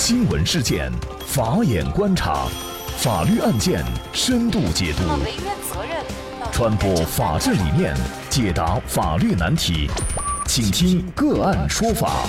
新闻事件，法眼观察，法律案件深度解读，传播法治理念，解答法律难题，请听个案说法。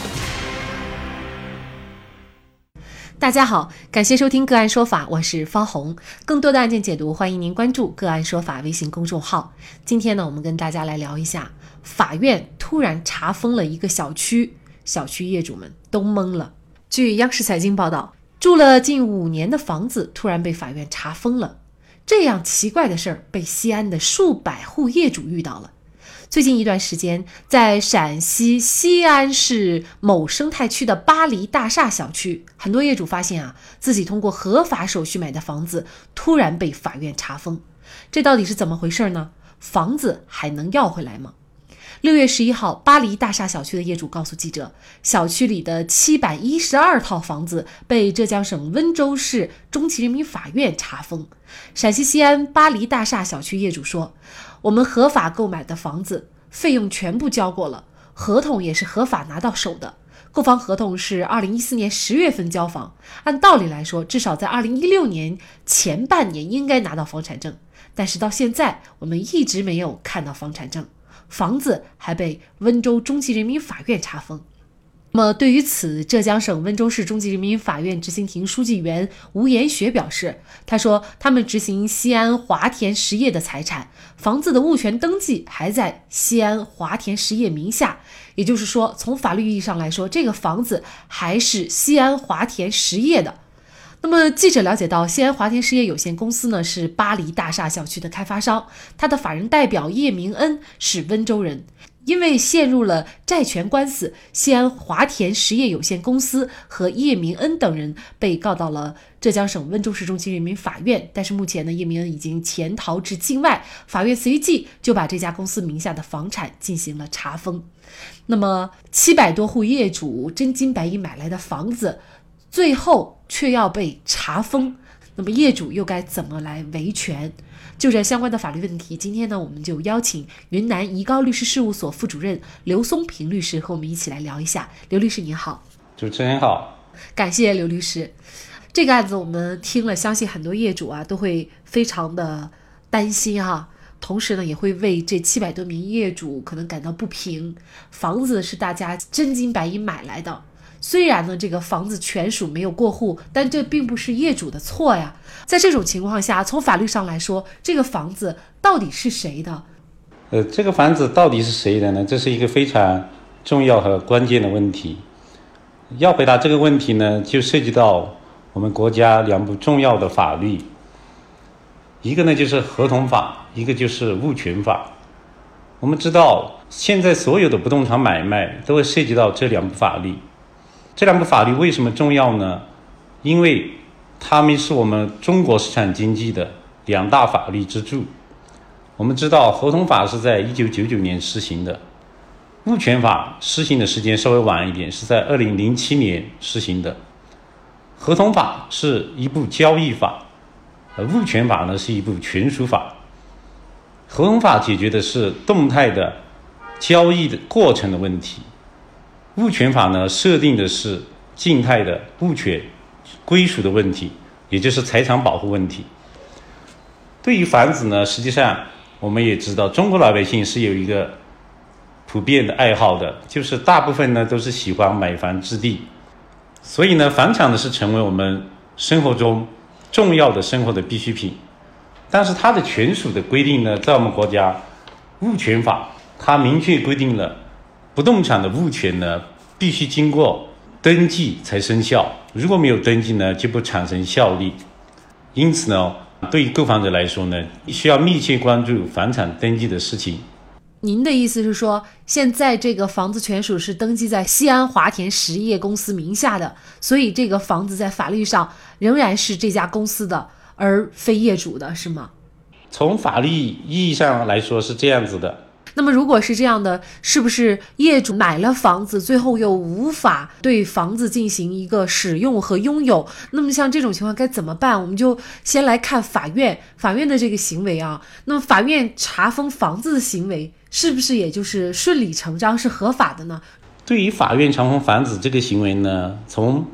大家好，感谢收听个案说法，我是方红。更多的案件解读，欢迎您关注个案说法微信公众号。今天呢，我们跟大家来聊一下，法院突然查封了一个小区，小区业主们都懵了。据央视财经报道，住了近五年的房子突然被法院查封了，这样奇怪的事儿被西安的数百户业主遇到了。最近一段时间，在陕西西安市某生态区的巴黎大厦小区，很多业主发现啊，自己通过合法手续买的房子突然被法院查封，这到底是怎么回事呢？房子还能要回来吗？六月十一号，巴黎大厦小区的业主告诉记者，小区里的七百一十二套房子被浙江省温州市中级人民法院查封。陕西西安巴黎大厦小区业主说。我们合法购买的房子，费用全部交过了，合同也是合法拿到手的。购房合同是二零一四年十月份交房，按道理来说，至少在二零一六年前半年应该拿到房产证，但是到现在我们一直没有看到房产证，房子还被温州中级人民法院查封。那么，对于此，浙江省温州市中级人民法院执行庭书记员吴延学表示：“他说，他们执行西安华田实业的财产，房子的物权登记还在西安华田实业名下，也就是说，从法律意义上来说，这个房子还是西安华田实业的。那么，记者了解到，西安华田实业有限公司呢是巴黎大厦小区的开发商，他的法人代表叶明恩是温州人。”因为陷入了债权官司，西安华田实业有限公司和叶明恩等人被告到了浙江省温州市中级人民法院。但是目前呢，叶明恩已经潜逃至境外，法院随即就把这家公司名下的房产进行了查封。那么七百多户业主真金白银买来的房子，最后却要被查封，那么业主又该怎么来维权？就这相关的法律问题，今天呢，我们就邀请云南怡高律师事务所副主任刘松平律师和我们一起来聊一下。刘律师您好，主持人好，感谢刘律师。这个案子我们听了，相信很多业主啊都会非常的担心哈，同时呢也会为这七百多名业主可能感到不平。房子是大家真金白银买来的。虽然呢，这个房子权属没有过户，但这并不是业主的错呀。在这种情况下，从法律上来说，这个房子到底是谁的？呃，这个房子到底是谁的呢？这是一个非常重要和关键的问题。要回答这个问题呢，就涉及到我们国家两部重要的法律，一个呢就是合同法，一个就是物权法。我们知道，现在所有的不动产买卖都会涉及到这两部法律。这两个法律为什么重要呢？因为它们是我们中国市场经济的两大法律支柱。我们知道，合同法是在一九九九年施行的，物权法施行的时间稍微晚一点，是在二零零七年施行的。合同法是一部交易法，而物权法呢是一部权属法。合同法解决的是动态的交易的过程的问题。物权法呢，设定的是静态的物权归属的问题，也就是财产保护问题。对于房子呢，实际上我们也知道，中国老百姓是有一个普遍的爱好的，就是大部分呢都是喜欢买房置地，所以呢，房产呢是成为我们生活中重要的生活的必需品。但是它的权属的规定呢，在我们国家物权法，它明确规定了。不动产的物权呢，必须经过登记才生效。如果没有登记呢，就不产生效力。因此呢，对于购房者来说呢，需要密切关注房产登记的事情。您的意思是说，现在这个房子权属是登记在西安华田实业公司名下的，所以这个房子在法律上仍然是这家公司的，而非业主的，是吗？从法律意义上来说是这样子的。那么，如果是这样的，是不是业主买了房子，最后又无法对房子进行一个使用和拥有？那么，像这种情况该怎么办？我们就先来看法院，法院的这个行为啊。那么，法院查封房子的行为，是不是也就是顺理成章是合法的呢？对于法院查封房子这个行为呢，从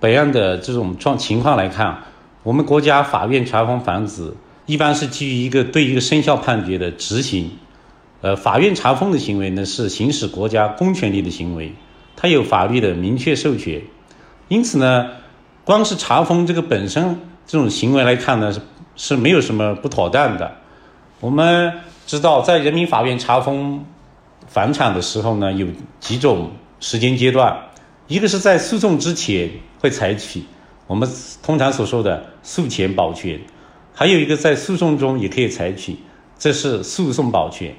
本案的这种状情况来看，我们国家法院查封房子一般是基于一个对一个生效判决的执行。呃，法院查封的行为呢，是行使国家公权力的行为，它有法律的明确授权。因此呢，光是查封这个本身这种行为来看呢，是是没有什么不妥当的。我们知道，在人民法院查封房产的时候呢，有几种时间阶段，一个是在诉讼之前会采取我们通常所说的诉前保全，还有一个在诉讼中也可以采取，这是诉讼保全。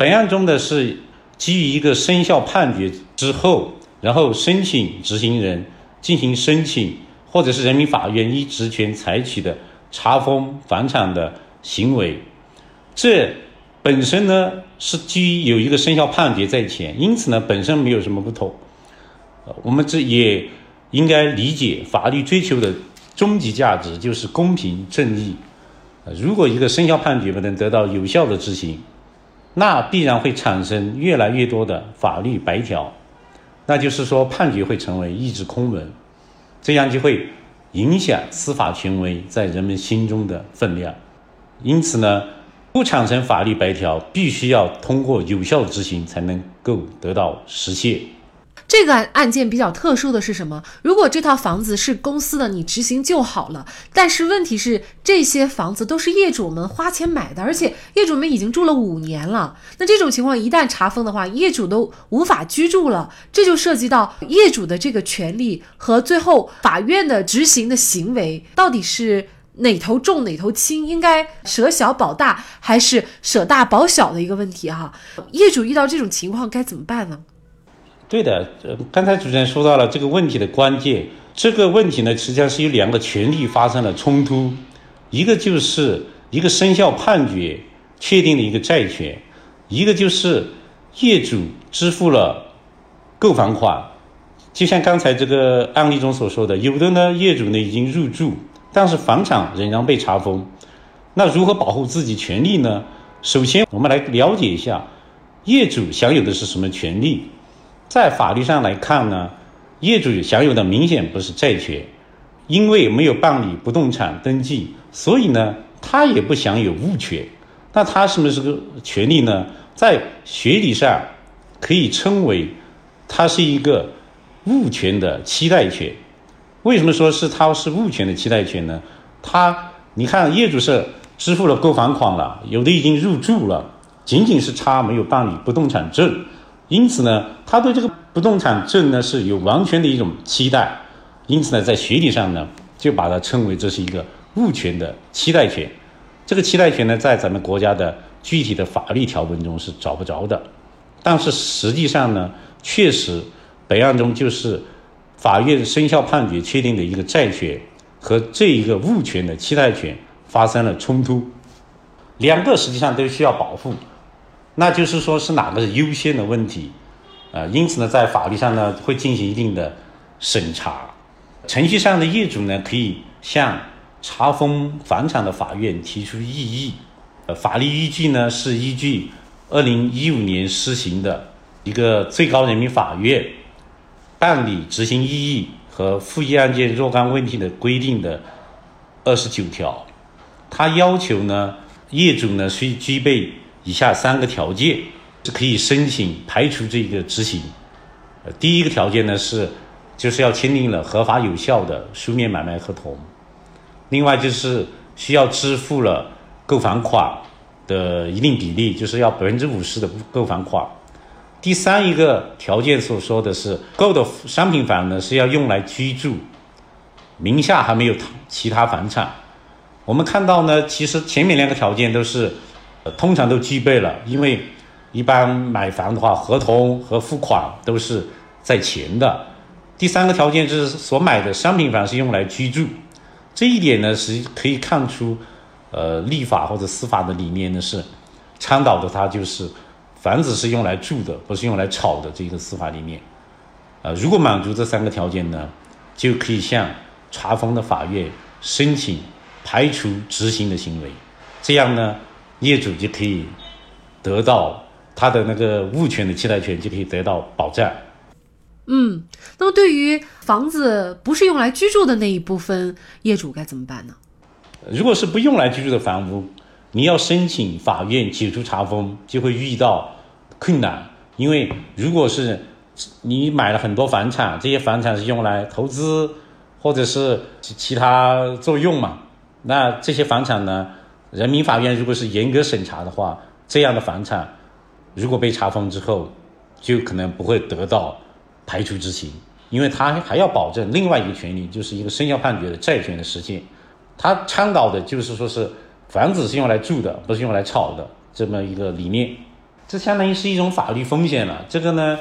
本案中的是基于一个生效判决之后，然后申请执行人进行申请，或者是人民法院依职权采取的查封房产的行为，这本身呢是基于有一个生效判决在前，因此呢本身没有什么不妥。我们这也应该理解法律追求的终极价值就是公平正义。如果一个生效判决不能得到有效的执行，那必然会产生越来越多的法律白条，那就是说判决会成为一纸空文，这样就会影响司法权威在人们心中的分量。因此呢，不产生法律白条，必须要通过有效执行才能够得到实现。这个案案件比较特殊的是什么？如果这套房子是公司的，你执行就好了。但是问题是，这些房子都是业主们花钱买的，而且业主们已经住了五年了。那这种情况一旦查封的话，业主都无法居住了，这就涉及到业主的这个权利和最后法院的执行的行为到底是哪头重哪头轻，应该舍小保大还是舍大保小的一个问题哈。业主遇到这种情况该怎么办呢？对的，呃，刚才主持人说到了这个问题的关键。这个问题呢，实际上是有两个权利发生了冲突，一个就是一个生效判决确定的一个债权，一个就是业主支付了购房款。就像刚才这个案例中所说的，有的呢业主呢已经入住，但是房产仍然被查封。那如何保护自己权利呢？首先，我们来了解一下业主享有的是什么权利。在法律上来看呢，业主享有的明显不是债权，因为没有办理不动产登记，所以呢，他也不享有物权。那他什么是个权利呢？在学理上可以称为，它是一个物权的期待权。为什么说是它是物权的期待权呢？他，你看业主是支付了购房款了，有的已经入住了，仅仅是差没有办理不动产证。因此呢，他对这个不动产证呢是有完全的一种期待，因此呢，在学理上呢，就把它称为这是一个物权的期待权。这个期待权呢，在咱们国家的具体的法律条文中是找不着的，但是实际上呢，确实本案中就是法院生效判决确定的一个债权和这一个物权的期待权发生了冲突，两个实际上都需要保护。那就是说是哪个是优先的问题，啊，因此呢，在法律上呢会进行一定的审查，程序上的业主呢可以向查封房产的法院提出异议，呃，法律依据呢是依据二零一五年施行的一个最高人民法院办理执行异议和复议案件若干问题的规定的二十九条，他要求呢业主呢需具备。以下三个条件是可以申请排除这个执行。呃，第一个条件呢是，就是要签订了合法有效的书面买卖合同，另外就是需要支付了购房款的一定比例，就是要百分之五十的购房款。第三一个条件所说的是，购的商品房呢是要用来居住，名下还没有其他房产。我们看到呢，其实前面两个条件都是。通常都具备了，因为一般买房的话，合同和付款都是在前的。第三个条件就是所买的商品房是用来居住，这一点呢是可以看出，呃，立法或者司法的理念呢是倡导的，它就是房子是用来住的，不是用来炒的这个司法理念。呃，如果满足这三个条件呢，就可以向查封的法院申请排除执行的行为，这样呢。业主就可以得到他的那个物权的期待权就可以得到保障。嗯，那么对于房子不是用来居住的那一部分业主该怎么办呢？如果是不用来居住的房屋，你要申请法院解除查封，就会遇到困难。因为如果是你买了很多房产，这些房产是用来投资或者是其其他作用嘛，那这些房产呢，人民法院如果是严格审查的话，这样的房产如果被查封之后，就可能不会得到排除执行，因为他还要保证另外一个权利，就是一个生效判决的债权的实现。他倡导的就是说是房子是用来住的，不是用来炒的这么一个理念，这相当于是一种法律风险了。这个呢，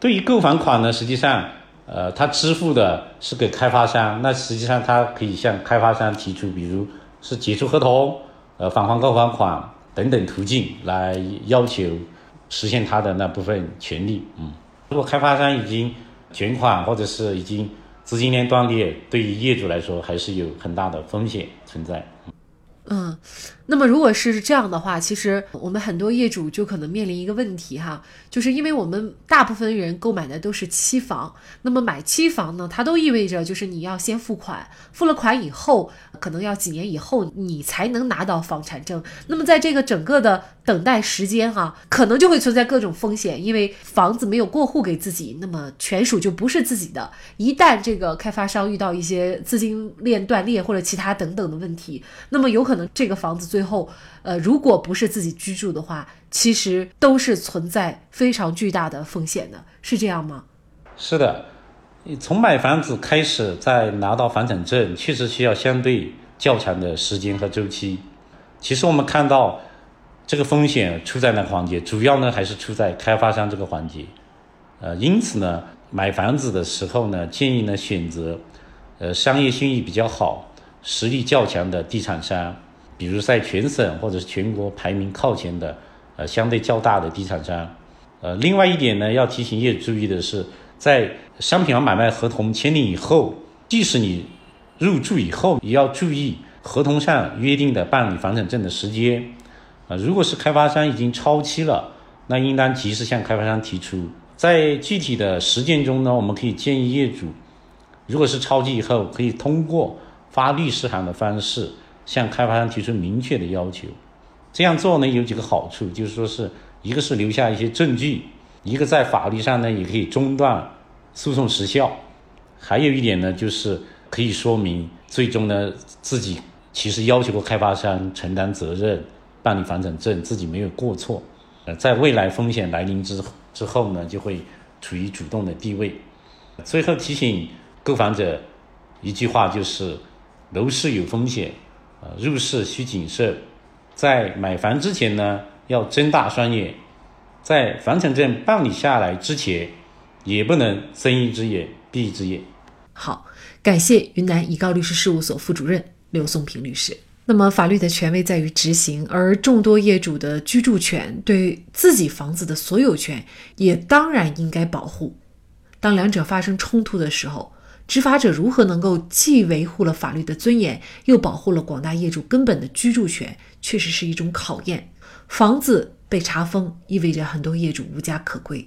对于购房款呢，实际上，呃，他支付的是给开发商，那实际上他可以向开发商提出，比如是解除合同、呃返还购房款等等途径来要求实现他的那部分权利。嗯，如果开发商已经卷款或者是已经。资金链断裂对于业主来说还是有很大的风险存在。嗯，那么如果是这样的话，其实我们很多业主就可能面临一个问题哈，就是因为我们大部分人购买的都是期房，那么买期房呢，它都意味着就是你要先付款，付了款以后，可能要几年以后你才能拿到房产证。那么在这个整个的等待时间哈，可能就会存在各种风险，因为房子没有过户给自己，那么权属就不是自己的。一旦这个开发商遇到一些资金链断裂或者其他等等的问题，那么有可能。这个房子最最后，呃，如果不是自己居住的话，其实都是存在非常巨大的风险的，是这样吗？是的，从买房子开始，再拿到房产证，确实需要相对较长的时间和周期。其实我们看到，这个风险出在哪个环节？主要呢还是出在开发商这个环节。呃，因此呢，买房子的时候呢，建议呢选择，呃，商业信誉比较好。实力较强的地产商，比如在全省或者是全国排名靠前的，呃，相对较大的地产商。呃，另外一点呢，要提醒业主注意的是，在商品房买卖合同签订以后，即使你入住以后，也要注意合同上约定的办理房产证的时间。啊，如果是开发商已经超期了，那应当及时向开发商提出。在具体的实践中呢，我们可以建议业主，如果是超期以后，可以通过。发律师函的方式向开发商提出明确的要求，这样做呢有几个好处，就是说是一个是留下一些证据，一个在法律上呢也可以中断诉讼时效，还有一点呢就是可以说明最终呢自己其实要求过开发商承担责任办理房产证，自己没有过错，呃，在未来风险来临之之后呢就会处于主动的地位。最后提醒购房者一句话就是。楼市有风险，啊，入市需谨慎。在买房之前呢，要睁大双眼；在房产证办理下来之前，也不能睁一只眼闭一只眼。好，感谢云南怡高律师事务所副主任刘松平律师。那么，法律的权威在于执行，而众多业主的居住权，对自己房子的所有权，也当然应该保护。当两者发生冲突的时候，执法者如何能够既维护了法律的尊严，又保护了广大业主根本的居住权，确实是一种考验。房子被查封，意味着很多业主无家可归。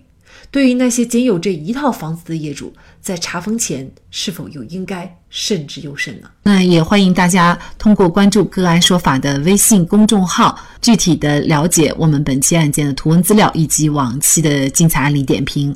对于那些仅有这一套房子的业主，在查封前是否又应该慎之又慎呢？那也欢迎大家通过关注“个案说法”的微信公众号，具体的了解我们本期案件的图文资料以及往期的精彩案例点评。